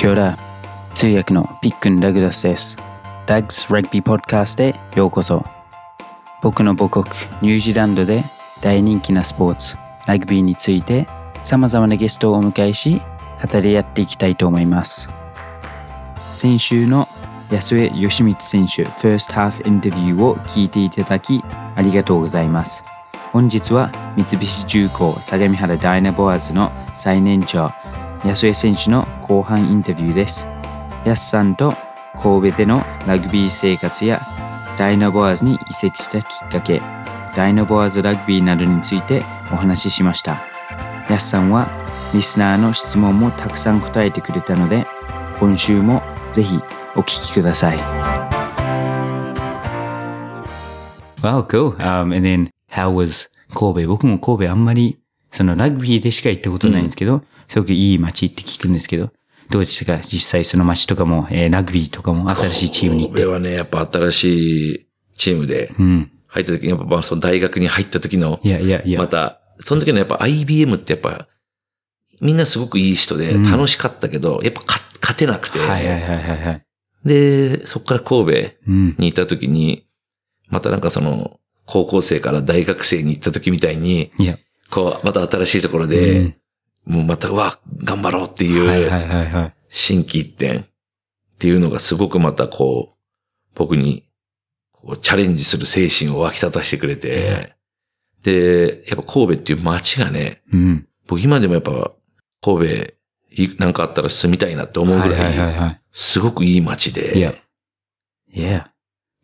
キョラ通訳のピックン・ダグラスです。ダグス・ラグビー・ポッドキャスへようこそ。僕の母国ニュージーランドで大人気なスポーツ、ラグビーについて様々なゲストをお迎えし、語り合っていきたいと思います。先週の安江義光選手 First Half インタビューを聞いていただきありがとうございます。本日は三菱重工相模原ダイナボアーズの最年長安江選手の後半インタビューです。安さんと神戸でのラグビー生活やダイナボアーズに移籍したきっかけ、ダイナボアーズラグビーなどについてお話ししました。安さんはリスナーの質問もたくさん答えてくれたので、今週もぜひお聞きください。Wow, cool. Um, and then how was 神戸僕も神戸あんまりそのラグビーでしか行ったことないんですけど、すごくいい街って聞くんですけど、どうでしたか？実際その街とかも、えーラグビーとかも新しいチームに行って。神戸はね、やっぱ新しいチームでうん。入った時に、やっぱまあその大学に入った時のい、やいやいや。また、その時のやっぱ IBM ってやっぱ、みんなすごくいい人でうん楽しかったけど、やっぱ勝勝てなくて、はいはいはいはいはい。で、そこから神戸うん。にいた時に、またなんかその、高校生から大学生に行った時みたいに、いや。こう、また新しいところうでん、もうまた、うわ、頑張ろうっていう、はいはいはいはい。新規一点っていうのがすごくまたこう、僕に、こう、チャレンジする精神を湧き立たせてくれて、で、やっぱ神戸っていう街がね、うん。僕今でもやっぱ、神戸、いなんかあったら住みたいなって思うぐはいはいはいはい。すごくいい街で、Yeah. Yeah.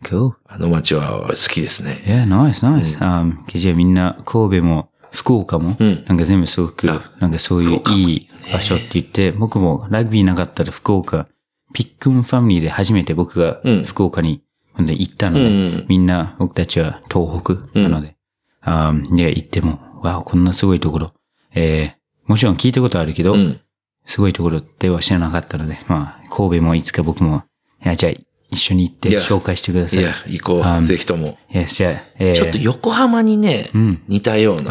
Cool. あの街は好きですね。Yeah, nice, nice. Um, じゃあみんな、神戸も福岡も、うん。なんか全部すごくあ、なんかそういういい場所って言って、僕もラグビーなかったら福岡、ピックンファミリーで初めて僕がうん。福岡に本当に行ったので、うんみんな僕たちは東北なので、あいや、行っても、わあ、こんなすごいところ。えー、もちろん聞いたことあるけど、うん。すごいところでは知らなかったので、まあ、神戸もいつか僕も、いや、じゃあ一緒に行って紹介してください。いや、行こあう。ぜひとも。ちょっと横浜にねう、ん。似たような。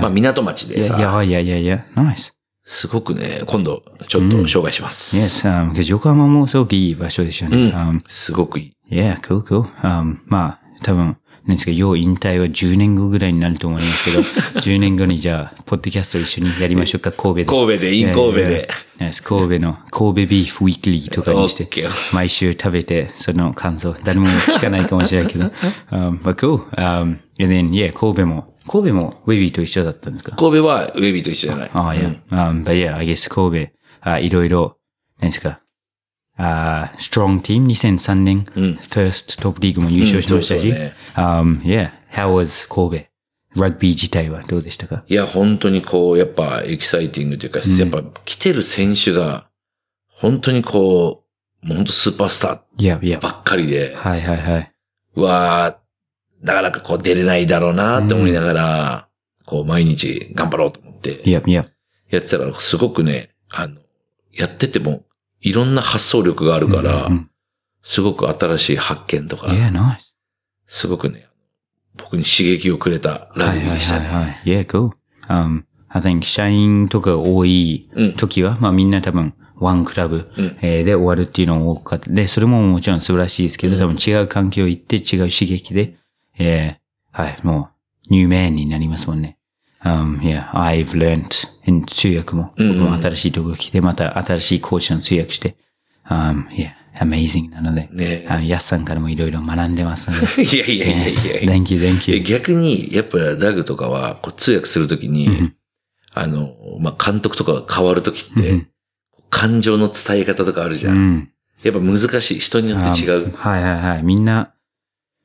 まあ港町でいや、いや、さ、いやいやいや、ナイス。すごくね、今度ちょっと紹介します。Yes, um, 横浜もすごくいい場所でしょうね。うん Um, すごくいい。yeah, cool, cool. Um, まあ、多分、なんですか、要引退は10年後ぐらいになると思いますけど、10年後にじゃあ、ポッドキャスト一緒にやりましょうか、神戸で。神戸で、イン神戸で。神戸の、神戸ビーフウィークリーとかにして毎週食べて、その感想、誰も聞かないかもしれないけど。um, but cool. Um, and then, yeah, 神戸も、神戸もウェビーと一緒だったんですか？神戸はウェビーと一緒じゃない。ああ、いや。Um, but yeah, I guess 神戸、あいろいろ、何ですか？あ strong team 2003年、うん first トップリーグも優勝しましたし、うんね um, yeah, how was 神戸ラグビー自体はどうでしたか？いや、本当にこう、やっぱエキサイティングというか、やっぱ来てる選手が、本当にこう、もう本当スーパースタいや、いやー。ばっかりで、はいはいはい。うわーなかなかこう出れないだろうなって思いながら、こう毎日頑張ろうと思っていや、いや。やってたから、すごくね、あの、やってても、いろんな発想力があるから、うんすごく新しい発見とか、Yeah, nice. すごくね、僕に刺激をくれたラはいはいグビーでしたね。はいはい。Yeah, cool. Um, I think 社員とかが多いうん時は、まあみんな多分、ワンクラブ、で終わるっていうのも多かった。で、それももちろん素晴らしいですけど、多分違う環境行って違う刺激で、えーはい、もう、ニューメンになりますもんね。Um, yeah, I've learnt in 通訳も、僕も新しいところ来て、また新しいコーチの通訳して、um, yeah, amazing なので、ねあヤスさんからもいろいろ学んでますので。いやいやいやいや Yes, いや thank you, thank え you. 逆に、やっぱダグとかは、こう通訳するときに、うんあの、まあ、監督とかが変わるときって、うん感情の伝え方とかあるじゃ。うんん。やっぱ難しい。人によって違う。あはいはいはい。みんな、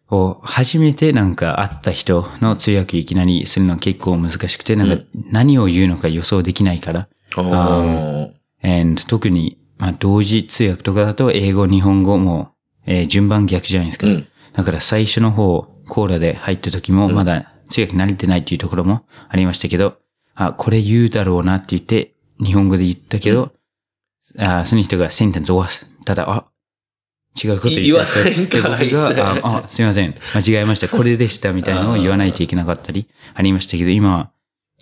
こう、初めてなんか会った人の通訳いきなりするのは結構難しくて、なんか何を言うのか予想できないから。おー and 特に、まあ、同時通訳とかだと英語、日本語も、えー順番逆じゃないですか。うん。だから最初の方、コーラで入った時もまだ通訳慣れてないっていうところもありましたけど、あ、これ言うだろうなって言って、日本語で言ったけど、あその人がセンテンス終わす。ただ、あ、違うこと言ったって僕が、あ、あすいません。間違えました。これでしたみたいなのを言わないといけなかったり、ありましたけど、今は、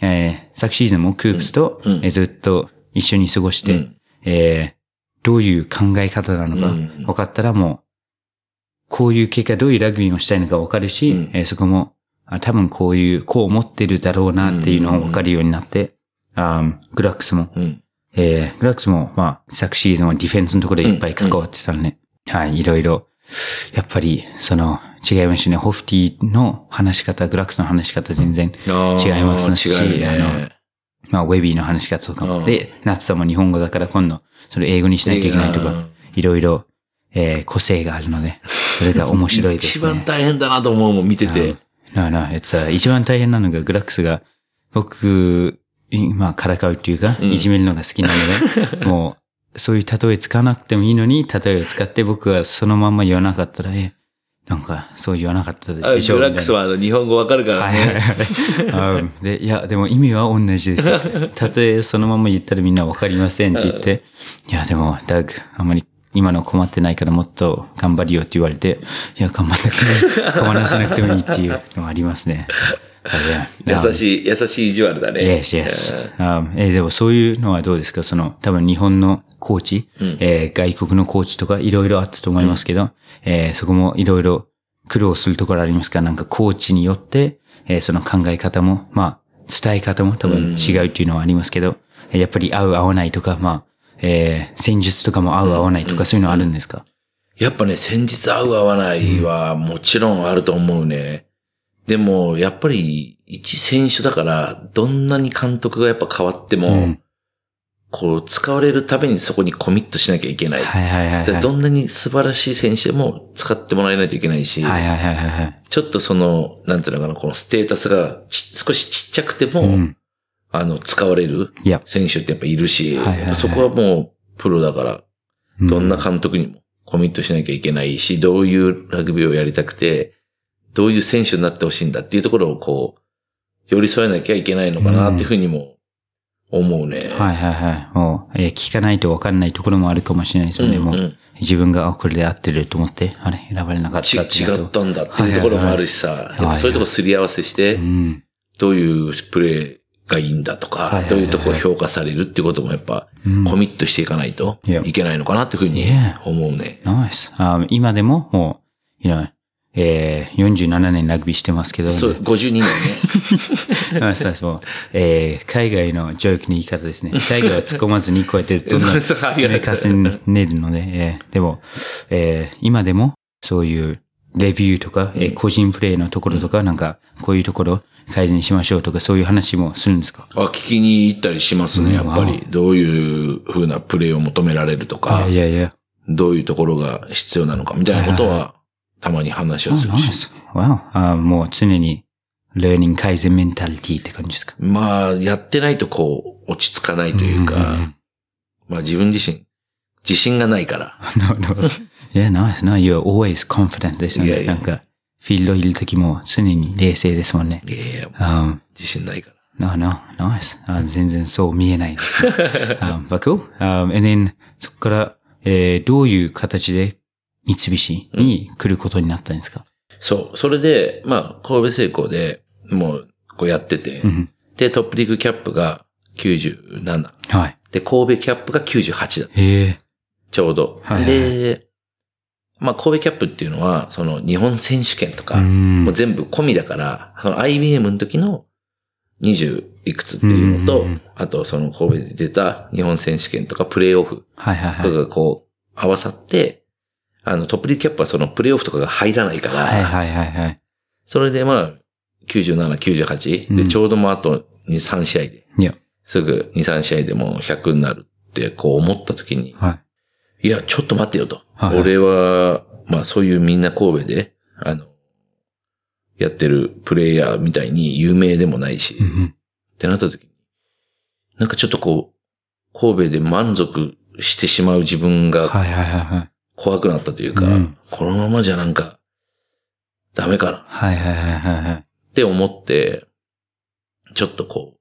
えー昨シーズンもクープスと、うん。うん。えーずっと一緒に過ごして、うん。えーどういう考え方なのかうん。分かったらもう、こういう結果どういうラグビーをしたいのか分かるし、うん。えーそこも、あ多分こういう、こう思ってるだろうなっていうのを分かるようになって、あーグラックスも、うん。えーグラックスも、まあ、昨シーズンはディフェンスのところでいっぱい関わってたので、はい、いろいろ、やっぱり、その、違いましたね。ホフティの話し方、グラックスの話し方全然違いますし違うあのね。まあ、ウェビーの話し方とかも。うんで、夏さんも日本語だから今度、それ英語にしないといけないとかうん、いろいろ、えー個性があるので、それが面白いですね。一番大変だなと思うもん、見てて。No, no, it's, uh, 一番大変なのがグラックスが、僕、いまあ、からかうっていうか、うんいじめるのが好きなので、もう、そういう例え使わなくてもいいのに、例えを使って僕がそのまんま言わなかったら、え、なんか、そう言わなかったあでしょグラックスはあの日本語わかるからはい。はい。ね。はい。うん。で、いや、でも意味は同じです。たとえそのまま言ったらみんなわかりませんって言って、いや、でも、ダグ、あんまり今の困ってないからもっと頑張りよって言われて、いや、頑張んなくてもいい、困らせなくてもいいっていうのもありますね。優しい、優しい意地悪だね。Yes, yes. あえーでもそういうのはどうですか？その、多分日本のコーチ、うん。えー外国のコーチとかいろいろあったと思いますけど、えーそこもいろいろ苦労するところありますか？なんかコーチによって、えーその考え方も、まあ、伝え方も多分違うっていうのはありますけど、えーやっぱり合う合わないとか、まあ、えー戦術とかも合う合わないとかそういうのあるんですか、やっぱね、先日合う合わないはもちろんあると思うね。でも、やっぱり一選手だから、どんなに監督がやっぱ変わっても、うんこう、使われるためにそこにコミットしなきゃいけない。はいはいはいはい。でどんなに素晴らしい選手でも使ってもらえないといけないし、はいはいはいはいはい。ちょっとその、なんていうのかな、このステータスがち少しちっちゃくても、うん。あの、使われる選手ってやっぱいるし、はいはいそこはもうプロだから、うどんな監督にもコミットしなきゃいけないし、どういうラグビーをやりたくて、どういう選手になってほしいんだっていうところをこう、寄り添えなきゃいけないのかなっていうふうにも思うね。はいはいはい。もう、えー聞かないと分かんないところもあるかもしれないですよね。もううんうん自分が、あ、これで合ってると思って、あれ、選ばれなかっちた違ったんだっていうところもあるしさ、やっぱそういうところすり合わせして、うん。どういうプレーがいいんだとかはいはいは、いどういうところ評価されるっていうこともやっぱ、うんコミットしていかないといけないのかなっていうふうに思うね。ナイス。あ今でも、もう、you know えー、47年ラグビーしてますけど、そう、52年ね。あそうそう。えー、海外のジョークの言い方ですね。海外は突っ込まずにこうやってどんどん 積み重ねるので、えーでも、えー今でもそういうレビューとか、えー個人プレイのところとか、なんか、こういうところ改善しましょうとか、そういう話もするんですか？あ、聞きに行ったりしますね、やっぱうんり。どういう風なプレーを求められるとかい、やいや。どういうところが必要なのかみたいなことは、たまに話をするし。ナイス。わあ、もう常に、learning 改善メンタリティって感じですか？まあ、やってないとこう、落ち着かないといううんうんか、まあ自分自身、自信がないから。No, no. Yeah, nice. No, you're always confident ですよね。いやいやなんか、フィールドいるときも常に冷静ですもんね。いやいや、Um, 自信ないから。no, no, nice. あ全然そう見えないです。um, but cool. Um, and then, そこから、えーどういう形で三菱に来ることになったんですか、そう。それで、まあ、神戸製鋼でもう、こうやってて、うん、で、トップリーグキャップが97。はい。で、神戸キャップが98だ。へえ。ちょうど。はいで、まあ、神戸キャップっていうのは、その、日本選手権とか、うんもう全部込みだから、その IBM の時の20いくつっていうのと、うんあとその神戸で出た日本選手権とかプレイオフとかはい。がこう合わさって、あのトップリーグキャップはそのプレイオフとかが入らないから、はいはいはいはい。それでまあ97、98でうんちょうどもうあと2、3試合で、いや、すぐ2、3試合でもう100になるってこう思った時に、はい。いや、ちょっと待ってよと。はい俺は、まあそういうみんな神戸で、あの、やってるプレイヤーみたいに有名でもないし、っうんうんてなった時に、なんかちょっとこう、神戸で満足してしまう自分がはいはいはいはい。怖くなったというか、うん。このままじゃなんか、ダメかな。はいはいはいはいはい。って思って、ちょっとこ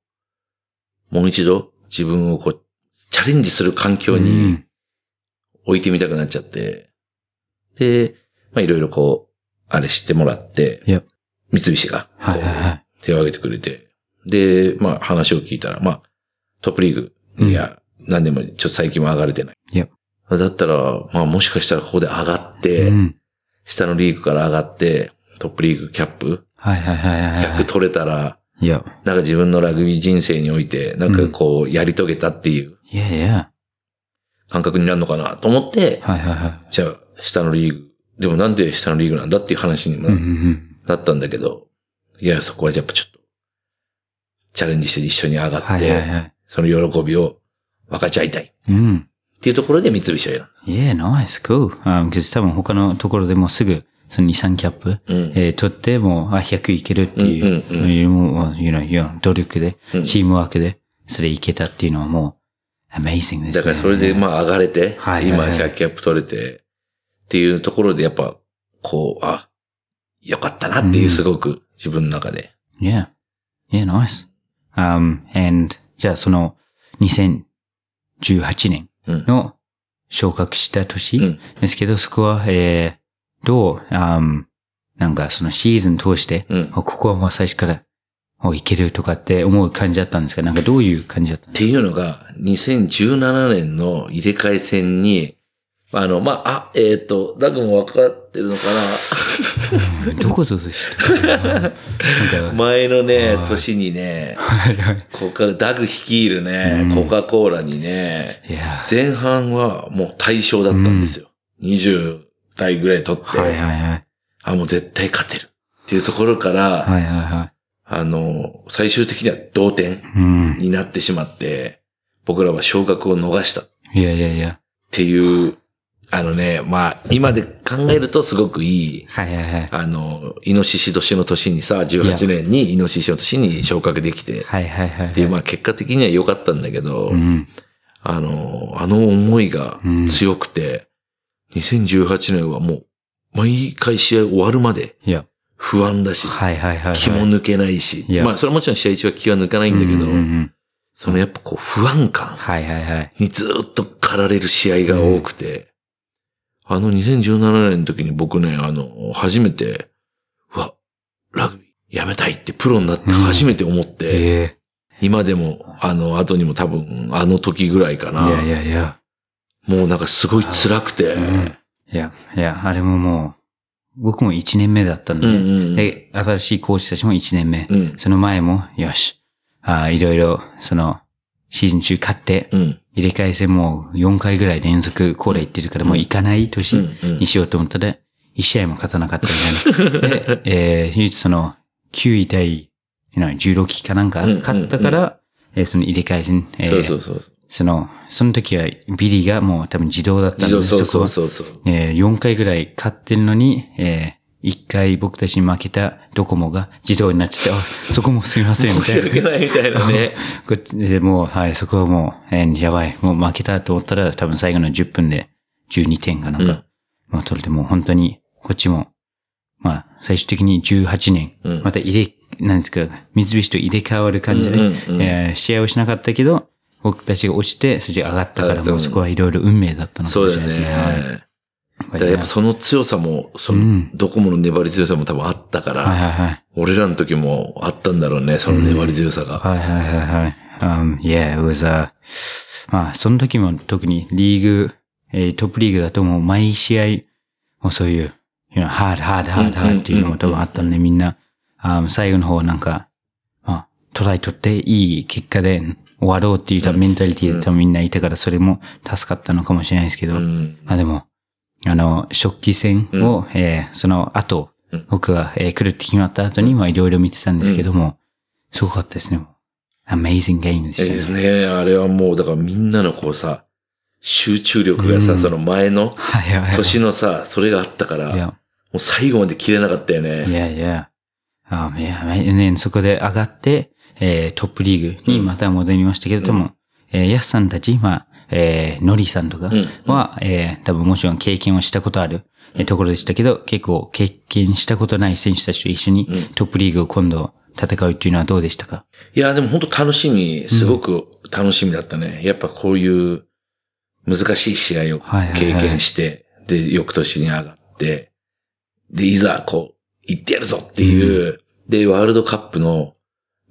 う、もう一度自分をこう、チャレンジする環境うにん。置いてみたくなっちゃって、で、まあいろいろこう、あれ知ってもらって、三菱がこはいはい。手を挙げてくれて、で、まあ話を聞いたら、まあトップリーグ、うん。いや、何でもちょっと最近は上がれてない。だったら、まあもしかしたらここで上がって、うん。下のリーグから上がって、トップリーグキャップ、はいはいはいはいは100い。取れたら、いや。なんか自分のラグビー人生において、なんかこう、やり遂げたっていういやいや。感覚になるのかなと思って、はいはいはい。じゃあ、下のリーグ。でもなんで下のリーグなんだっていう話にも。なったんだけど、いや、そこはやっぱちょっと、チャレンジして一緒に上がって。その喜びを分かち合いたいっうん。ていうところで三菱を選んだ。Yeah, nice, cool. Um, because 多分他のところでもすぐ、その2、3キャップ、うんえー取っても、あ、100いけるっていう、うんうんうんもう you know, 努力で、うんチームワークで、それいけたっていうのはもう、amazing ですね。だからそれでまあ上がれて、今はいはいはい100キャップ取れて、っていうところでやっぱ、こう、あ、よかったなっていううんすごく自分の中で。Yeah. Yeah, nice. Um, and, じゃあその、2018年うん。の昇格した年、うん。ですけど、そこは、えー、どう、um, なんかそのシーズン通して、ここはもう最初から、おいけるとかって思う感じだったんですか？なんかどういう感じだったんでていうのが、2017年の入れ替え戦に、あの、まあ、あ、えっ、と、ダグも分かってるのかすか どこぞでした 前のねは、い年にね。コカ、ダグ率いるね、うんコカ・コーラにね、前半はもう対象だったんですよ。20代ぐらい取って、はいはいはい。あ、もう絶対勝てる。っていうところから、はいはいはあの、最終的には同点い。うん。になってしまって、僕らは昇格を逃したっいやいやいや。ていう、あのね、まあ、今で考えるとすごくいい、はいはいはい。あの、イノシシ年の年にさ、18年にイノシシの年に昇格できて、はいはいはい。っていう、まあ結果的には良かったんだけど、うん。あの、あの思いが強くて、2018年はもう、毎回試合終わるまで。不安だし、はいはいはいはい。気も抜けないし、いやまあそれはもちろん試合中は気は抜かないんだけど、うんうんうんそのやっぱこう不安感はいはいはい。にずっと駆られる試合が多くて、あの2017年の時に僕ね、あの、初めて、うわ、ラグビーやめたいってプロになって初めて思って、え今でも、あの後にも多分、あの時ぐらいかえ。な。いやいやいや。もうなんかすごい辛くて、うんいや、いや、あれももう、僕も1年目だったんで、うんうんうんで、新しいコーチたちも1年目。うん。その前も、よし、あいろいろ、その、シーズン中勝って、うん。入れ替え戦も4回ぐらい連続コーラ行ってるから、もう行かない年にしようと思ったら、1試合も勝たなかったみたいな。で、えー、唯一その、9位対、you know 16期かなんか勝ったから、えーその入れ替え戦、えーそうそうそう。その、その時はビリーがもう多分自動だったんで、そうそうそうそう。えー4回ぐらい勝ってるのに、えー、1回僕たちに負けたドコモが自動になっちゃって、あ、そこもすみません、み申たいな。し訳ないみたいなね。こっちでもう、はい、そこはもう、えーやばい、もう負けたと思ったら、多分最後の10分で12点かなんか、もう取れて、もう本当に、こっちも、まあ、最終的に18年、うんまた入れ、なんですか、三菱と入れ替わる感じで、うんうんうんえー試合をしなかったけど、僕たちが落ちて、そして上がったから、もうそこはいろいろ運命だったのかもしれないですね。はいね。だからやっぱその強さも、そうのん、ドコモの粘り強さも多分あったから、はいはいはい。俺らの時もあったんだろうね、その粘り強さが。はいはいはいはい。Um, yeah, it was, uh, まあ、その時も特にリーグ、えートップリーグだともう毎試合、もうそういう、you know, hard, hard, hard, hard っていうのも多分あったんで、みんな、um, 最後の方なんか、まあ、トライ取っていい結果で終わろうっていうメンタリティで多分みんないたから、それも助かったのかもしれないですけど、うん。まあでも、あの、初期戦を、えーその後、うん僕が、えー来るって決まった後に、まあいろいろ見てたんですけども、すごかったですね。Amazing game でしたね。えですね。あれはもう、だからみんなのこうさ、集中力がさ、うんその前のはいはいはい。年のさ、それがあったから、もう最後まで切れなかったよいね。やいや。あいや、ね、そこで上がって、えートップリーグにまた戻りましたけれども、えーヤスさんたち、まあ、えーノリさんとかうん。は、えー多分もちろん経験をしたことある、えーところでしたけど、結構経験したことない選手たちと一緒にうん。トップリーグを今度戦うっていうのはどうでしたか？いや、でも本当楽しみ、すごく楽しみだったね。やっぱこういう難しい試合を経験して、で、翌年に上がって、で、いざ、こう、行ってやるぞっていう、で、ワールドカップの、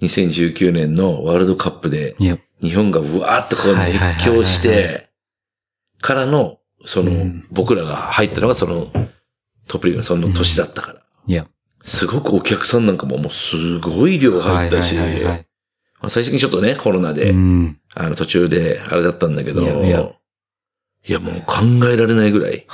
2019年のワールドカップで、日本がうわーっとこう熱狂して、からの、その、うん僕らが入ったのがその、トップリーグのその年だったから。いや。すごくお客さんなんかももうすごい量入ったし、最終的にちょっとね、コロナで、うん。あの途中であれだったんだけど、いやもう考えられないぐらい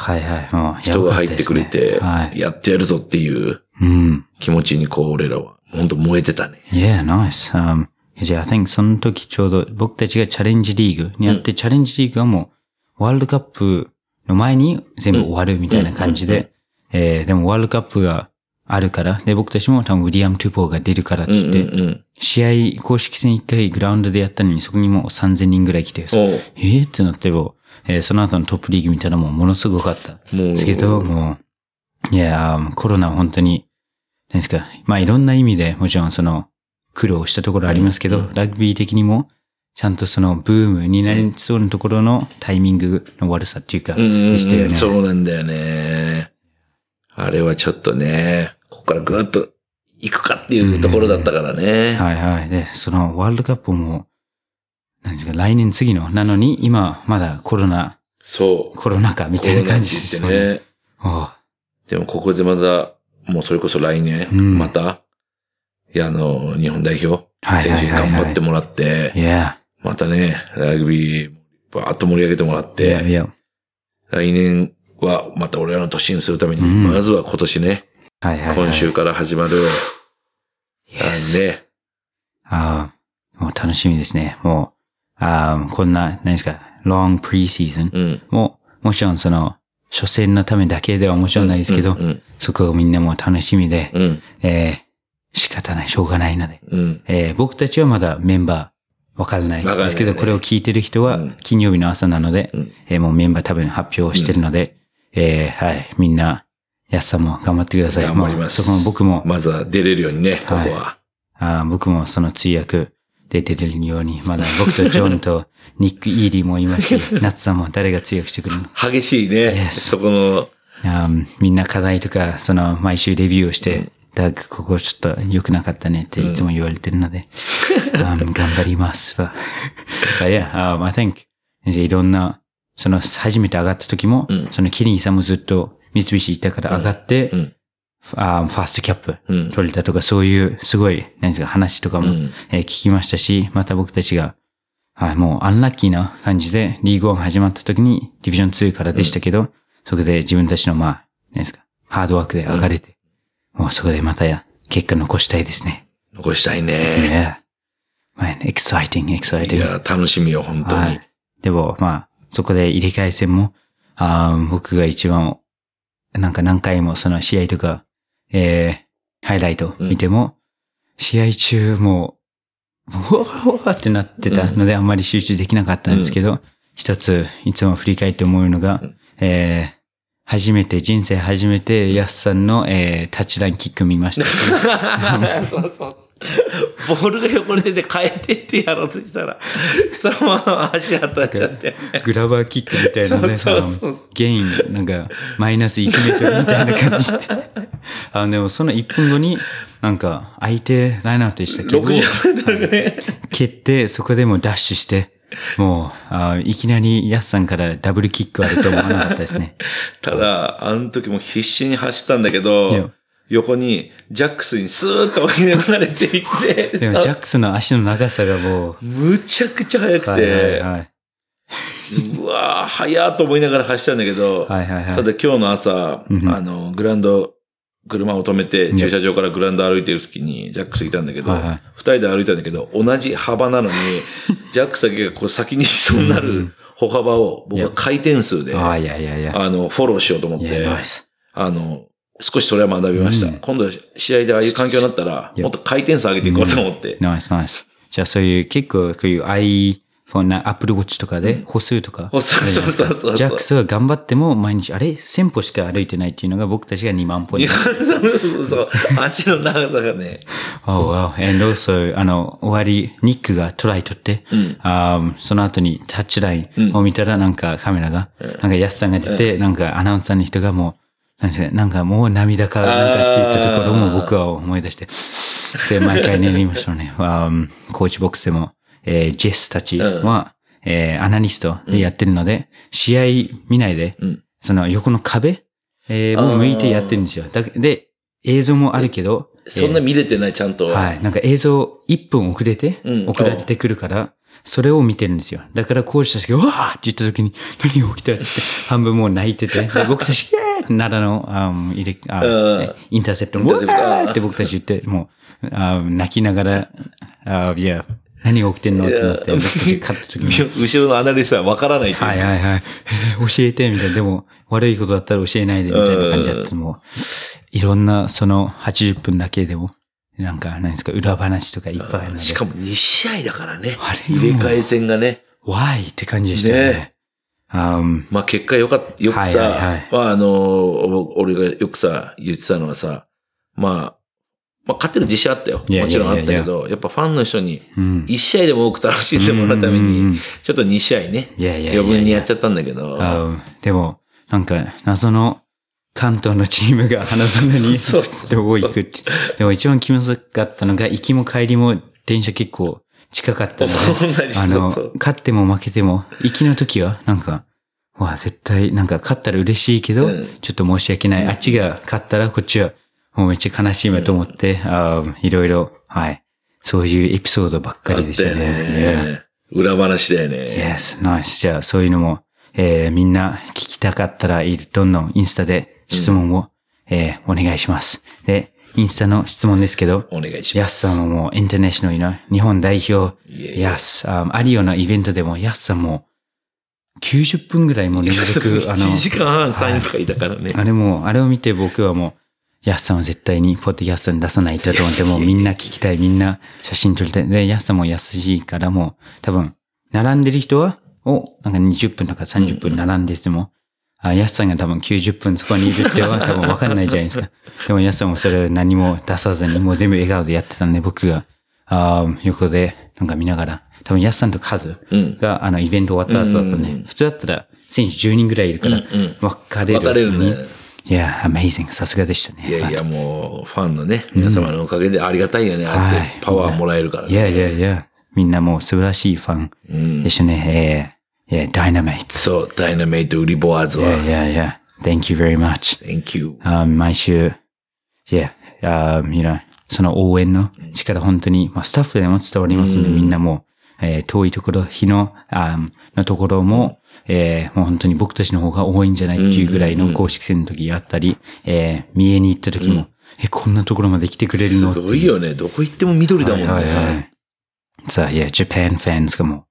人が入ってくれて、はい。やってやるぞっていううん。気持ちにこう俺らは本当燃えてたね。Yeah, nice. Um, じゃあ、I think その時ちょうど僕たちがチャレンジリーグにやって、チャレンジリーグはもう、ワールドカップの前に全部終わるみたいな感じうんうんで、えーでもワールドカップがあるから、で、僕たちも多分ウィリアム・トゥポーが出るからってうん言って、うんうん。試合、公式戦一回グラウンドでやったのに、そこにもう3000人ぐらい来て、えーってなっても、えーその後のトップリーグ見たらもうものすごかった。ですけど、もう、いや、um, コロナは本当に、何ですか、まあいろんな意味でもちろんその苦労したところありますけど、うんラグビー的にも、ちゃんとそのブームになりそうなところのタイミングの悪さっていうか、でしたよね。そうなんだよね。あれはちょっとね、ここからぐーっと行くかっていうところだったからね。はいはい。で、そのワールドカップも、何ですか、来年次の、なのに今まだコロナ、そう。コロナ禍みたいな感じですね。おうでもここでまだ、もうそれこそ来年、うん。また、いや、あの、日本代表、はい選手に頑張ってもらって、いや、またね、ラグビー、バーッと盛り上げてもらって、や、来年はまた俺らの年にするために、うん。まずは今年ね、はいはいはい。今週から始まる、あね、ああ、もう楽しみですね。もう、ああこんな、何ですか、long pre-season うん。も、もちろんその、初戦のためだけではもちろんないですけど、うん。そこをみんなも楽しみで、うん。えー仕方ない、しょうがないので、うん。えー僕たちはまだメンバーわからないですけど、これを聞いてる人はうん金曜日の朝なので、うんえーもうメンバー多分発表してるので、えーはい、みんな、やすさんも頑張ってください。頑張りますそこも僕も、まずは出れるようにね、ここはいは。あー僕もその通訳出てるように、まだ僕とジョンとニック・イーリーもいますし、ナッツさんも誰が通訳してくるの？激しいね。Yes そこの、みんな課題とか、その毎週レビューをして、ダッグここちょっと良くなかったねっていつも言われてるので、あー頑張ります。But, but yeah, um, I think いろんな、その初めて上がった時も、うん。そのキリンさんもずっと三菱行ったから上がって、うん。あーファーストキャップうん。取れたとか、そういうすごい、何ですか、話とかも、うんえー聞きましたし、また僕たちが、はい、もうアンラッキーな感じで、リーグワン始まった時に、ディビジョン2からでしたけど、そこで自分たちの、まあ、何ですか、ハードワークで上がれて、もうそこでまたや、結果残したいですね。残したいね。Yeah. Man, exciting, い exciting. や、楽しみよ、本当にはい。。でも、まあ、そこで入れ替え戦も、あー僕が一番、なんか何回もその試合とか、えー、ハイライト見ても、試合中もう、うわーってなってたので、あんまり集中できなかったんですけど、一つ、いつも振り返って思うのが、うんえー、初めて、人生初めて、ヤスさんの、えー、タッチラインキック見ました。そうそうそう。ボールが横に出て変えてってやろうとしたら、そのまま足当たっちゃって。グラバーキックみたいなね、そうそうそうゲイン、なんか、マイナス1メートルみたいな感じで。あの、でもその1分後に、なんか、相手ライナーでしたけど、60メートルね。蹴って、そこでもダッシュして、もう、あいきなりヤスさんからダブルキックあると思わなかったですね。ただ、あの時も必死に走ったんだけど、横にジャックスにスーッと追い抜かれていって、でも、ジャックスの足の長さがもう、むちゃくちゃ速くはいはいて、はい。うわー、速ーと思いながら走ったんだけど、はいはいはい。ただ今日の朝、うんあの、グラウンド、車を止めて、うん駐車場からグラウンド歩いてる時に、ジャックスいたんだけど、二、はいはい人で歩いたんだけど、同じ幅なのに、ジャックスだけがこう先に一緒になうんうんる歩幅を、僕は回転数で、ああ、いやいやいや。あの、フォローしようと思って。あの、少しそれは学びました。うん今度試合でああいう環境になったら、もっと回転数上げていこうと思って。ナイスナイス。じゃあそういう結構こういう iPhone な Apple Watch とかで歩数とか。そうそうそうそうそう。ジャックスは頑張っても毎日、あれ ?1000 歩しか歩いてないっていうのが僕たちが2万歩に。そうそうそう。足の長さがね。Oh wow. And also, あの、終わり、ニックがトライ取って、うんその後にタッチラインを見たらなんかカメラが、なんかヤスさんが出て、なんかアナウンサーの人がもう、なんかなんかもう涙か、なんかって言ったところも僕は思い出して、で、毎回ね、言いましたね。コーチボックスでも、えージェスたちは、えーアナリストでやってるので、試合見ないで、うん。その横の壁、えーを向いてやってるんですよ。だで、映像もあるけど、そんな見れてない、ちゃんと。はい。なんか映像1分遅れて、うん送られてくるから、それを見てるんですよ。だから講師たちが、うわーって言った時に、何が起きたって、半分もう泣いてて、で僕たち、イエーって奈良の、あの入れあうんインターセプトイの、わーって僕たち言って、もう、あ泣きながら、あいや、何が起きてんのって思って、僕たち勝った時に、後ろのアナリストはわからないっていうはいはいはい。えー教えて、みたいな。でも、悪いことだったら教えないで、みたいな感じだって、もう、いろんな、その80分だけでも、なんか、何ですか、裏話とかいっぱいある。しかも2試合だからね。あれ入れ替え戦がね。Why? って感じでしたよね。ねまあ結果よかった、よくさ、はいはいはいまああの、お俺がよくさ、言ってたのはさ、まあ、まあ勝てる自信あったよ。もちろんあったけど、やっぱファンの人にうん。1試合でも多く楽しんでもらうために、ちょっと2試合ね、余分にやっちゃったんだけど、でも、なんか、謎の関東のチームが花園に そうそうそうどこ行くって。でも一番気まずかったのが、行きも帰りも電車結構近かったので、あの勝っても負けても、行きの時は、なんか、わあ、絶対、なんか勝ったら嬉しいけど、うんちょっと申し訳ない。あっちが勝ったらこっちは、もうめっちゃ悲しいわと思って、あーいろいろ、はい。そういうエピソードばっかりでしたね。ね。裏話だよね。Yeah. Yes, nice. じゃあ、そういうのも、えーみんな聞きたかったら、いどんどんインスタで質問を、えーお願いします。で、インスタの質問ですけど、お願いします。ヤスさんももうインターナショナルの日本代表、ヤス、あアリオのイベントでもヤスさんも90分ぐらいもう連続、あの、1時間半サイン会だからね。あれも、あれを見て僕はもう、ヤスさんは絶対にポッドキャストに出さないとと思って、もうみんな聞きたい、みんな写真撮りたい。で、ヤスさんも優しいからもう、多分、並んでる人は、お、なんか20分とか30分並んでても、あ、ヤスさんが多分90分そこにいるっては多分わかんないじゃないですか。でもヤスさんもそれを何も出さずに、もう全部笑顔でやってたんで、僕が、あー横でなんか見ながら、多分ヤスさんとカズうん。が、あの、イベント終わった後だったうんうんうんね。普通だったら、選手10人ぐらいいるからうんうん、分かれる。分かれるね。いや、amazing. さすがでしたね。いやいや、もう、ファンのね、皆様のおかげでありがたいよね。あってパワーもらえるからね。いやいやいや、みんなもう素晴らしいファンうんで。したね。えー、いや、ダイナメイト。そう、ダイナメイトウリボワーズいやいは。やいや、thank you very much. Thank you. あ毎週、いや、あ you know, その応援の力本当に、まあ、スタッフでも伝わりますので、みんなもう、えー遠いところ、日の、あのところも、えーもう本当に僕たちの方が多いんじゃないっていうぐらいの公式戦の時あったり、えー三重に行った時も、え、こんなところまで来てくれるすの？っていうごいよね。どこ行っても緑だもんはいはいはね。い。さあ、いや、 Japan fans がも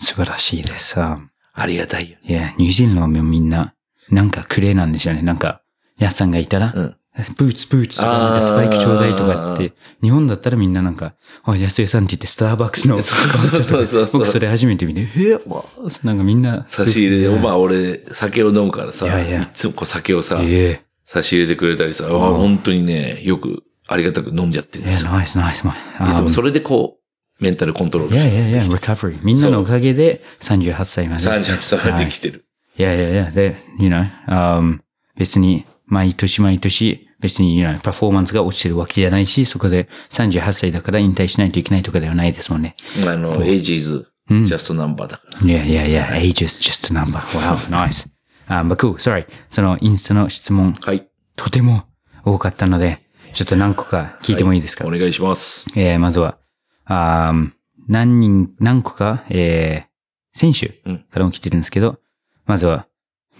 う素晴らしいです。あありがたいよ。いや、ニュージーランドもみんな、なんかくれーなんですよね。なんか、ヤスさんがいたら、うん。ブーツ、ブーツとか、スパイクちょうだいとかって、日本だったらみんななんか、あ、安江さんって言ってスターバックスの、そうそうそう僕それ初めて見て、えわなんかみんな、差し入れで、まあ、あ俺、酒を飲むからさ、いやいやいつもこう酒をさ、え差し入れてくれたりさ、あ本当にね、よくありがたく飲んじゃってるんえですよ。ナイスナイス。いつもそれでこう、メンタルコントロールいやして。いやいや、リカバリー。みんなのおかげで38歳まで。30歳までできてる。いやいやいや、で、you know, um, 別に、毎年毎年、別に、パフォーマンスが落ちてるわけじゃないし、そこで38歳だから引退しないといけないとかではないですもんね。あの、age is just a number だから。いやいやいや、age is just a number. Wow, nice. あ、but cool, sorry. そのインスタの質問、はい。とても多かったので、ちょっと何個か聞いてもいいですか、お願いします。えー、まずは、あー何人、何個か、えー、選手うんからも来てるんですけど、まずは、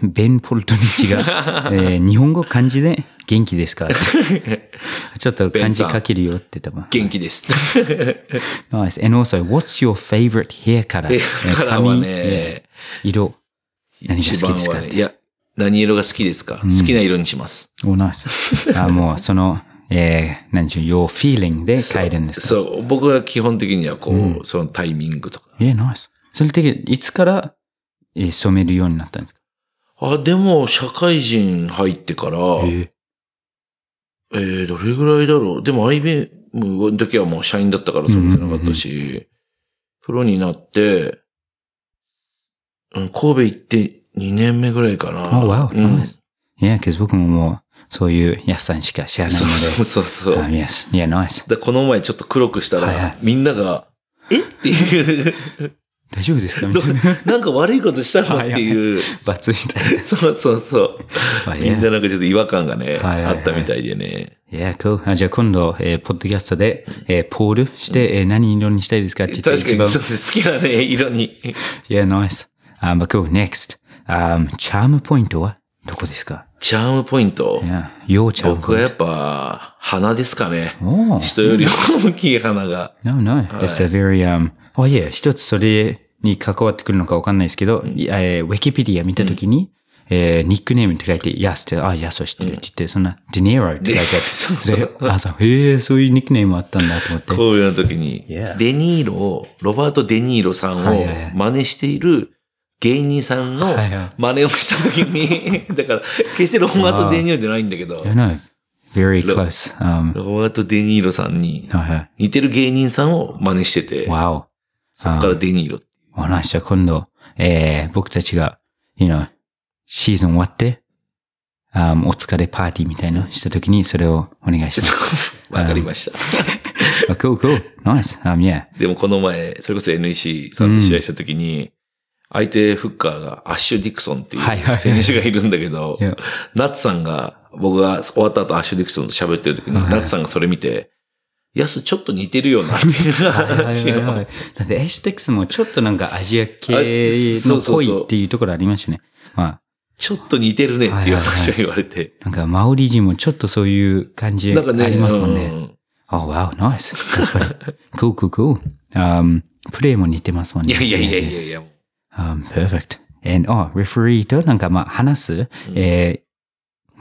ベン・ポルトニッチが、えー日本語漢字で元気ですか？ちょっと漢字書けるよって多分。元気です。Nice. And also, what's your favorite hair color? え、からはね、えー色？何が好きですか？ねいや、何色が好きですか、好きな色にします。お、ナイス。あ、もう、その、えー、何でしょう、your feeling で変えるんですか？そう、僕は基本的にはこう、そのタイミングとか。えー、ナイス。それ的いつから、えー染めるようになったんですか？あ、でも、社会人入ってから、ええーー、どれぐらいだろう？でも IBM の時はもう社員だったからそうじゃなかったし、プロになって、うん、神戸行って2年目ぐらいかな。Oh, wow. うん。Nice. Yeah, because 僕ももう、そういう安さんしか知らないので。そうそうそうそう。あ yes. Yeah, nice. でこの前ちょっと黒くしたら、はいはいみんなが、え？っていう。大丈夫ですか？みどたいな。なんか悪いことしたのっていう、罰みたいな。そうそうそう。まあみんななんかちょっと違和感がね、あったみたいでね。Yeah, cool. あじゃあ今度、えーポッドキャストで、えーポールして、えー何色にしたいですかって言って確かに。そうです。好きなね、色に。Yeah, nice. Um, but cool. Next. Um, チャームポイントは？どこですか？チャームポイント？ムポイント。僕はやっぱ、鼻ですかね。人より大きい鼻が。No, no. It's a very, um, oh yeah, 一つそれに関わってくるのかわかんないですけど、いえーウィキペディア見たときに、えーニックネームって書いて、ヤスって、あ、ヤスを知ってるって言って、そんな、デネーロって書いてあって、そうそうであ、そう、へえ、そういうニックネームあったんだと思って。こういうの時にデニーロを、ロバート・デニーロさんを真似している芸人さんの真似をした時に、だから、決してロバート・デニーロじゃないんだけど very close. Um, ロバート・デニーロさんに。似てる芸人さんを真似してて、Wow. そっからデニーロ。お話じゃあ今度、えー僕たちが、you know, シーズン終わって、um, お疲れパーティーみたいなのしたときにそれをお願いします。わかりました。oh, cool, cool. Nice. Um, yeah. でもこの前、それこそ NEC さんと試合した時に、相手フッカーがアッシュ・ディクソンっていう選手がいるんだけどナッツさんが、僕が終わった後アッシュ・ディクソンと喋ってる時に、はいナッツさんがそれ見て、ヤスちょっと似てるよな っていう話を。だってエシテックスもちょっとなんかアジア系の濃いっていうところありましたね。まあ、ちょっと似てるねっていう話を言われて。なんかマオリ人もちょっとそういう感じありますもんね。うん Oh, wow, nice. やっぱり cool, cool, cool. Um, プレイも似てますもんね。いやいやいやいやいや。Um, perfect. And, oh, referee となんかまあ話す、えー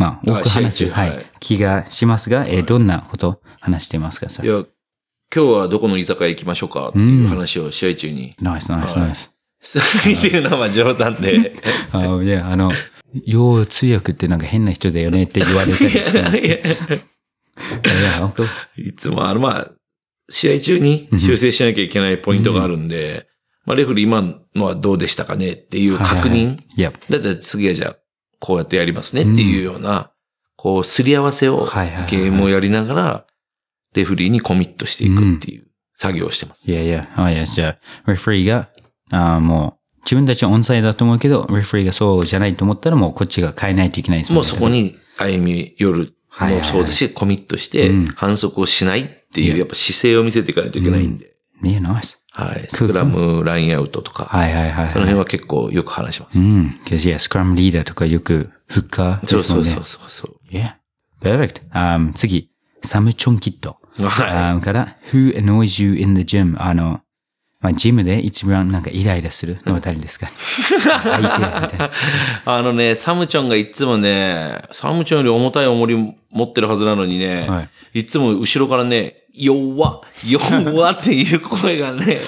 まあ、多く話す、はい、気がしますが、えーどんなこと話してますかそれ？いや、今日はどこの居酒屋行きましょうかっていう話を試合中に。ナイス、ナイス、はいナイス。っていうのは冗談で。あいや、あの、要通訳ってなんか変な人だよねって言われたりしてますけど。いや、いつも、あの、まあ、試合中に修正しなきゃいけないポイントがあるんで、まあ、レフェリー今のはどうでしたかねっていう確認。いや、だったら次はじゃあ、こうやってやりますねっていうような、こう、すり合わせを、ゲームをやりながら、レフェリーにコミットしていくっていう作業をしてます。いやいや、あいや、じゃあ、レフェリーが、あもう、自分たちはオンサイドだと思うけど、レフェリーがそうじゃないと思ったらもうこっちが変えないといけないですもんね。もうそこに歩み寄るもそうだし、コミットしてうん、反則をしないっていう、いや。やっぱ姿勢を見せていかないといけないんで、いや、ナイス。はい。スクラム、ラインアウトとか、はいはいはい。その辺は結構よく話しますう。ん。けど、いや、スクラムリーダーとかよく、フッカーですもんね。そうそうそうそう。Yeah. Perfect. Um, 次、サムチョンキット。は um, から、Who annoys you in the gym? あの、まあ、ジムで一番なんかイライラするのは誰ですか？相手みたいな。い。あのね、サムちゃんがいつもね、サムちゃんより重たい重り持ってるはずなのにね、、はいつも後ろからね、弱っ、弱っっていう声がね、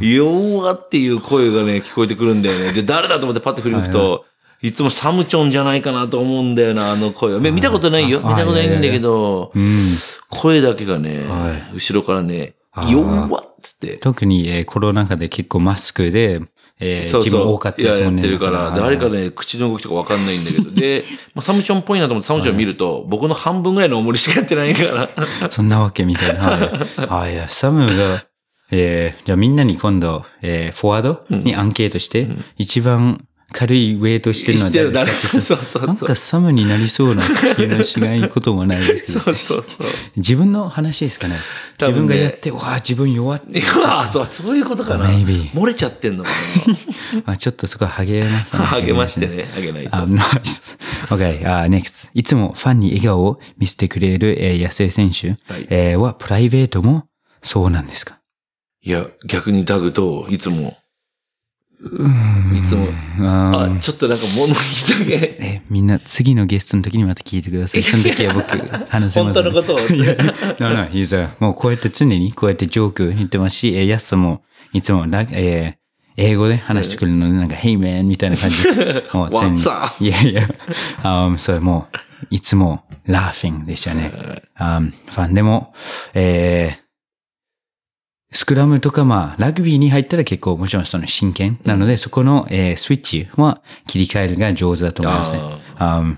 弱っていう声がね、聞こえてくるんだよね。で、誰だと思ってパッと振り向くと、いつもサムチョンじゃないかなと思うんだよな、あの声は。め見たことないよ。あ見たことないんだけど、うん。声だけがね、は後ろからね弱っつって。特に、えーコロナ禍で結構マスクで、えー、そうそう。自分多かったですもんね。てるから、だ誰かね、口の動きとかわかんないんだけど。で、まあ、サムチョンっぽいなと思ってサムチョン見ると、僕の半分ぐらいの重りしかやってないから。そんなわけみたいな。はい。あ、いや、サムが、えー、じゃあみんなに今度、えー、フォワードにアンケートして、一番軽いウェイトしてるのは誰か？そうそうそうなんか。サムになりそうな気がしないこともないですけど。そうそうそう。自分の話ですかね？自多分がやって、わあ、自分弱って。いやそう、そういうことかな。漏れちゃってんのかあちょっとそこ励ますな。励まして。ね、あげないと。あ、ナイス。OK、あ、next。いつもファンに笑顔を見せてくれる、えー、安江選手、はいえーは、プライベートもそうなんですか？いや、逆にダグと、いつも、いつも、ああ、ちょっとなんか物言いだけ、え、みんな次のゲストの時にまた聞いてください。その時は僕話せ本ます、当のことを。no, no, he's a, もうこうやって常にこうやってジョーク言ってますし、えー、ヤスもいつもラ、えー英語で話してくるので、なんか、Hey man! みたいな感じで。もう常に?いやいや、um, それもう、いつも laughing でしたね。um, ファンでも、えースクラムとかまあ、ラグビーに入ったら結構もちろんその真剣なので、そこの、えースイッチは切り替えるが上手だと思いますね。um,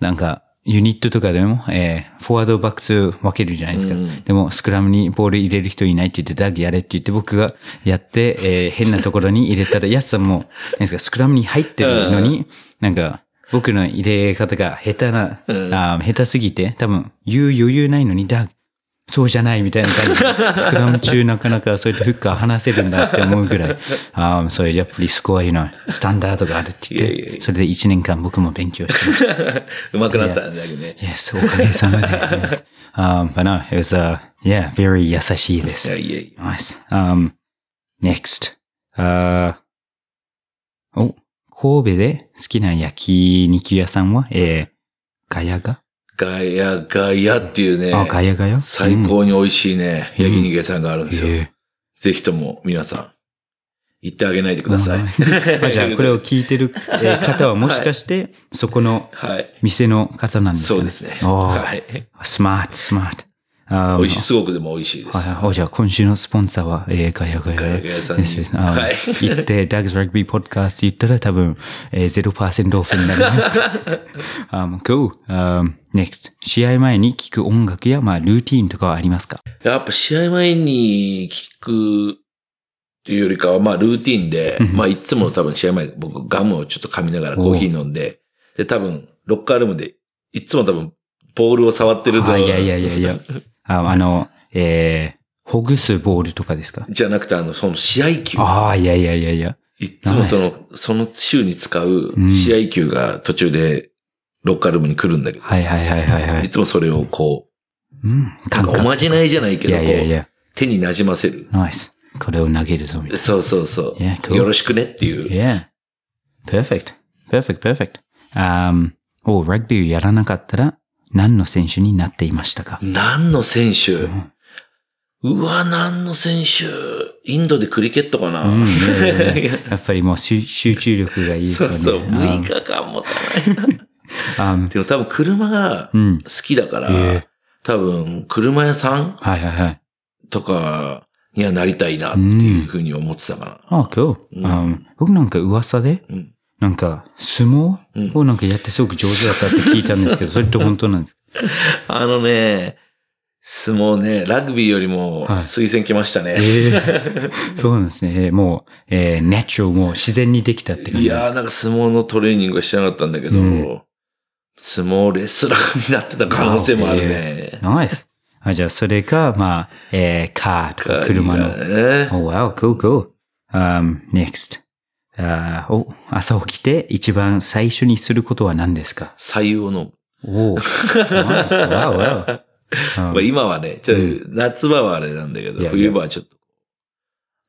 なんか、ユニットとかでも、えー、フォワード、バックス分けるじゃないですか。うんでも、スクラムにボール入れる人いないって言って、ダグやれって言って、僕がやって、えー、変なところに入れたら、ヤスさんも、なんですか、スクラムに入ってるのに、なんか、僕の入れ方が下手な、うん。あー下手すぎて、多分、言う余裕ないのに、ダグ、そうじゃないみたいな感じで、スクラム中なかなかそうやってフックは離せるんだって思うぐらい、あーそういうやっぱりスコアいうのはスタンダードがあるって言っいやいやいや、てそれで1年間僕も勉強してました。うまくなったんだけどね。Yes, おかげさまで。yes. Um, but no, it was, uh, yeah, very 優しいでいやす。いやいや。Nice. Um, next. Uh, お、神戸で好きな焼肉屋さんは、えー、ガヤガ？ガヤガヤっていうね、あ、ガヤガヤ？最高に美味しいね、焼肉屋さんがあるんですよ。えぜひとも皆さん、行ってあげないでください。じゃあ、これを聞いてるえー 方はもしかして、そこのはい。店の方なんですかそうですね。はい。スマート、スマート。あー美味しい、すごくでも美味しいです。はいじゃあ、今週のスポンサーは、えー、ガヤガヤ。ガヤさんにですはい行って、ダグズラグビーポッドカスト言ったら多分、えー、0%オフになります。um, cool. Um, next. 試合前に聞く音楽や、まあ、ルーティーンとかはありますか？やっぱ試合前に聞くっていうよりかは、まあルーティンで、まあいつも多分試合前、僕ガムをちょっと噛みながらコーヒー飲んで、で多分ロッカールームで、いつも多分ボールを触ってると、あいやいやいやいや。ああの、えー、ほぐすボールとかですか？じゃなくてあの、その試合球。ああ、いやいやいやいや。いつもその、その週に使う試合球が途中でロッカールームに来るんだけど、はいはいはいはいはいい。つもそれをこうん。う、なんかおまじないじゃないけいど、こう、やいやいや。手に馴染ませる。ナイス。これを投げるぞ、みたいそうそうそう。Yeah, cool. よろしくねっていう。Yeah. Perfect. Perfect, perfect. Um, お、ラグビーをやらなかったら何の選手になっていましたか？何の選手、うわ、何の選手？インドでクリケットかな、うん、い やっぱりもう集集中力がいいですそうよね。そう、6日間持たない。あでも多分車がうん。好きだから、ええ多分車屋さんはいはいはい。とかにはなりたいなっていうふうに思ってたかあ、cool. うんうん僕なんか噂で、な。うん。なんか相撲？うんをなんかやってすごく上手だったって聞いたんですけど、それって本当なんですか？あのね、相撲ね、ラグビーよりもはい推薦来ましたね。ええそうなんですね。えーもう、えー、ナチュラルもう自然にできたって感じですいやーなんか相撲のトレーニングはしてなかったんだけど、うん相撲レスラーになってた可能性もあるね。ナイス。あ、じゃあ、それか、まあ、えー、カーとか車の。ね。Oh, wow, cool, cool. Um, next. あーお、朝起きて一番最初にすることは何ですか？左右を飲む。おお.まあ今はね、ちょっと夏場はあれなんだけど、冬場はちょっと、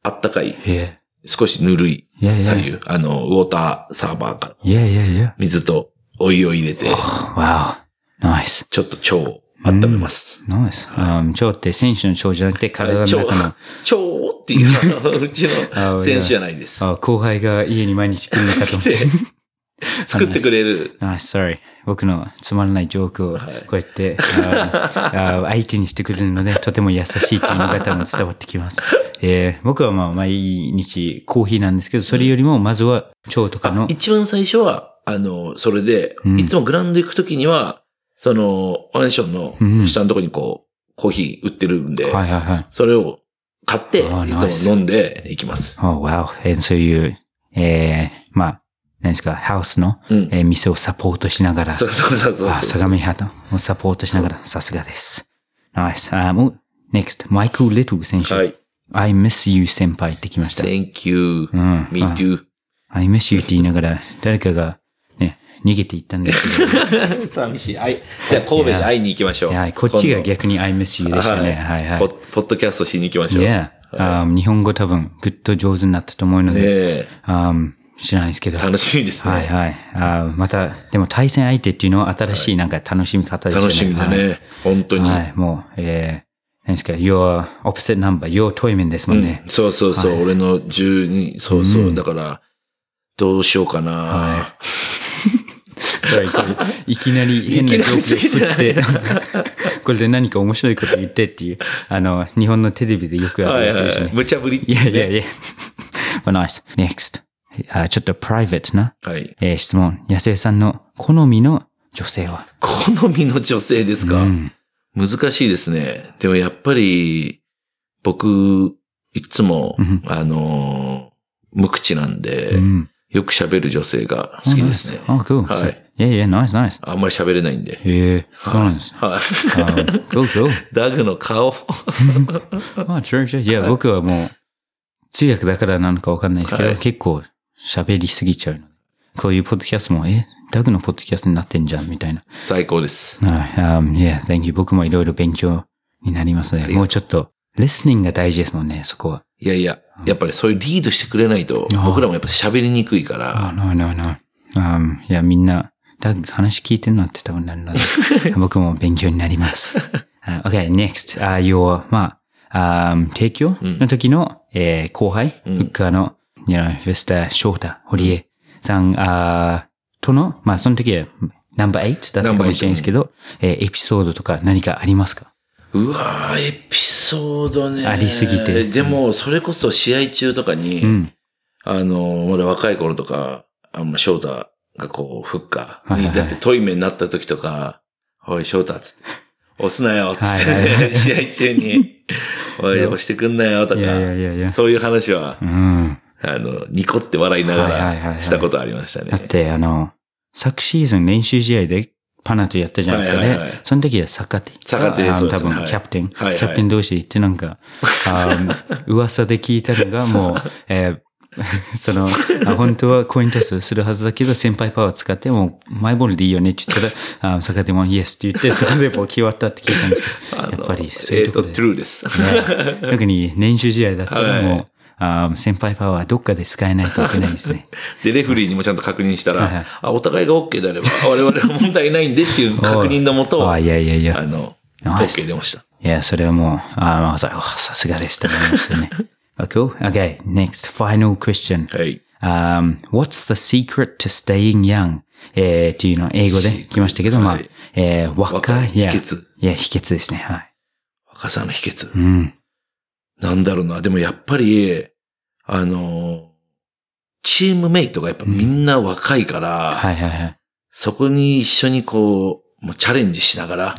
あったかい、え。少しぬるい左右。あの、ウォーターサーバーから。いやいやいや。水とお湯を入れて、Wow, ナイス。ちょっと腸を温めます。ナイス。Um, 腸って選手の腸じゃなくて体の中の、腸っていうのはうちあの選手じゃないです。あ後輩が家に毎日来るのかと思って来。作ってくれる。あ、sorry. 僕のつまらないジョークをはいこうやって、ああ相手にしてくれるので、とても優しいっていうのが多分伝わってきます。えー僕はまあ毎日コーヒーなんですけど、それよりもまずは腸とかの、一番最初は、あの、それで、うんいつもグラウンド行くときには、その、マンションうんの下のところにこう、コーヒー売ってるんで、はいはいはい。それを買って、いつも飲んで行きます。Oh, wow. えーそういう、えーまあ、何ですか、ハウスの、うんえー店をサポートしながら、そうそうそうそうあ、そう。相模原をサポートしながら、さすがです。ナイス。あ、もう、next、マイク・リトル選手。はい。I miss you 先輩ってきました。Thank you. うん。Me あ too. I miss you って言いながら、誰かが、ね、逃げていったんですけ 寂しい。はい。じゃあ神戸で会いに行きましょう。ど、いや、こっちが逆に I miss you でしたね。はいはい。ポッポッドキャストしに行きましょう。Yeah. あ日本語多分、ぐっと上手になったと思うのねで、えあ知らないですけど。楽しみですね。はいはい。あまた、でも対戦相手っていうのは新しいなんか楽しみ方ですよね。楽しみだね。本当に。はい。はい、もう、えー、何ですか、your opposite number, your トイメンですもんねうん。そうそうそう。俺の12、そうそう。だから、どうしようかな。はい。それ、いきなり変なジョークを振って、これで何か面白いこと言ってっていう、あの、日本のテレビでよくあ。るやつですね。無茶ぶり。いやいやいや。well, nice. Next. あちょっとプライベートな、はい。えー質問。安江さんの好みの女性は？好みの女性ですか、うん。難しいですね。でもやっぱり、僕、いつも、うんあのー無口なんで、うん。よく喋る女性が好きですね。あ、cool. はい So- Yeah, yeah, nice, nice. あんまり喋れないんで。へえ、そうなんです。はい。Um, cool, cool. ダグの顔。まあ、true, true. いや、僕はもう、通訳だからなのかわかんないですけど、はい結構喋りすぎちゃうので。こういうポッドキャストも、え、ダグのポッドキャストになってんじゃん、みたいな。最高です。はい、um, yeah, thank you. 僕もいろいろ勉強になりますので、ありがとうもうちょっと、listening が大事ですもんね、そこは。いやいや、やっぱりそういうリードしてくれないと、あ僕らもやっぱ喋りにくいかあ、ら、no, no, no. Um, い。や、みんな、ダグ話聞いてんなって多分なるので、僕も勉強になります。Uh, okay, next. Uh, your, まあ、um, 提供の時の、えー後輩、うん。フッカーの、you know, フェスタ、翔太、堀江さん、あーとの、まあ、その時は、ナンバー8だったかもしれないですけど、えーエピソードとか何かありますか？うわーエピソードね。ありすぎてでも、それこそ試合中とかに、うん。あの、まだ若い頃とか、あの、翔太がこう、フッカーに、はいはいはいだってトイメになった時とか、おい、翔太っつって、押すなよ、つって、はいはいはい 試合中に、おい、押してくんなよ、とか、いやいやいやいや。そういう話はう、ん。あの、ニコって笑いながはいはいはいはいらしたことありましたね。だって、あの、昨シーズン練習試合でパナとやったじゃないですかね。はいはいはいその時は坂手。坂手ねはい分キャプテン、はいはいキャプテン同士で言ってなんか、あ噂で聞いたのがもう、えー その、あ本当はコイントスするはずだけど、先輩パワー使ってもう、マイボールでいいよねって言ったら、あ坂手もイエスって言って、それでもう決まったって聞いたんですけど、やっぱりそういえっ、と、うところで。トゥルーです。ね特に練習試合だったらもう、はいあ先輩パワーどっかで使えないといけないですね。で、レフリーにもちゃんと確認したはいはいら、あ、お互いが OK であれば、我々は問題ないんでっていう 確認のもと、あ、あいやいやいや。の、ナイス OK 出ました。いや、それはもう、あまあ、ささすがですと思いましたね。cool. Okay, next, final question. はい。Um, what's the secret to staying young? えー、っていうのは英語で来ましたけど、まあはい、えー、若い、秘訣。いや、秘訣ですね。はい。若さの秘訣。うん。なんだろうな。でもやっぱり、あの、チームメイトがやっぱみんな若いから、はいはいはい。そこに一緒にこう、もうチャレンジしながら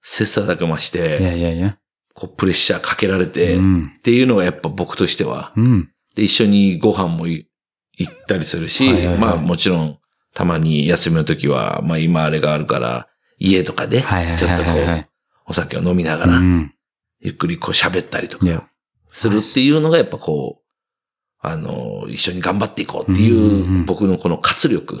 切磋琢磨しいやて、いやいや。こうプレッシャーかけられて、っうん。ていうのがやっぱ僕としては、うん。で、一緒にご飯もい行ったりするし、はいはいはいまあもちろん、たまに休みの時は、まあ今あれがあるから、家とかで、ちょっとこ。う、お酒を飲みながら、うん。ゆっくりこう喋ったりとか、するっていうのがやっぱこう、あの、一緒に頑張っていこうっていう僕のこの活力。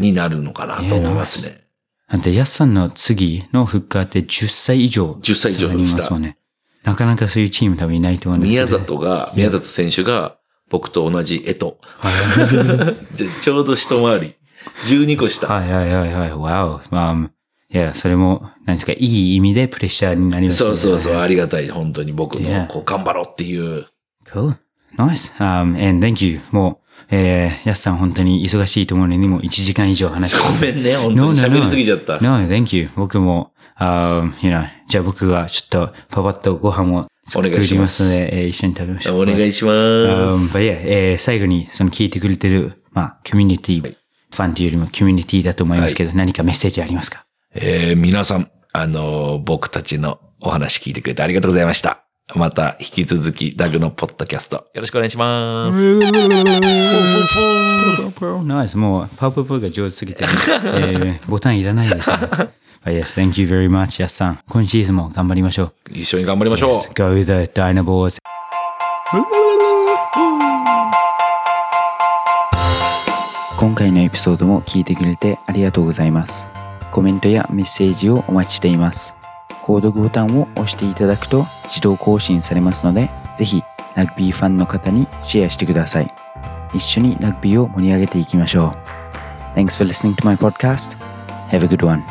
になるのかなと思いますね。だって、ヤスさんの次のフッカーって10歳以上。10歳以上ありますもんね。なかなかそういうチーム多分いないと思うんです宮けど。里が、宮里選手が僕と同じ絵と、じゃあちょうど一回り、12個下。はいはいはいはい。わお。まあ、いや、それも、何ですか、いい意味でプレッシャーになりますそうそうそう、う。ありがたい、本当に僕.の、こう、頑張ろうっていう。Cool. Nice. Um, and thank you. もう、えー、ヤスさん本当に忙しいと思うのに、もう1時間以上話してごめんね、本当 No, に no, 喋り no. すぎちゃった。No, thank you. 僕も、um, you know, じゃあ僕がちょっとパパッとご飯を作お願いしりまますすので、えー一緒に食べましょう。お願いしま Um, す。but yeah, えー最後にその聞いてくれてる、まあ、コミュニティ、はいファンというよりもコミュニティだと思いますけど、何かメッセージありますか？えー皆さん、あのー僕たちのお話聞いてくれてありがとうございました。また引き続き、ダグのポッドキャスト、よろしくお願いします。ナイス、もう、パウパウパウが上手すぎて、えーボタンいらないですね。Yes, thank you very much, ヤスさん。今シーズンも頑張りましょう。一緒に頑張りましょう。Yes, Go the Dynaballs. 今回のエピソードも聞いてくれてありがとうございます。コメントやメッセージをお待ちしています。購読ボタンを押していただくと自動更新されますので、ぜひラグビーファンの方にシェアしてください。一緒にラグビーを盛り上げていきましょう。Thanks for listening to my podcast. Have a good one.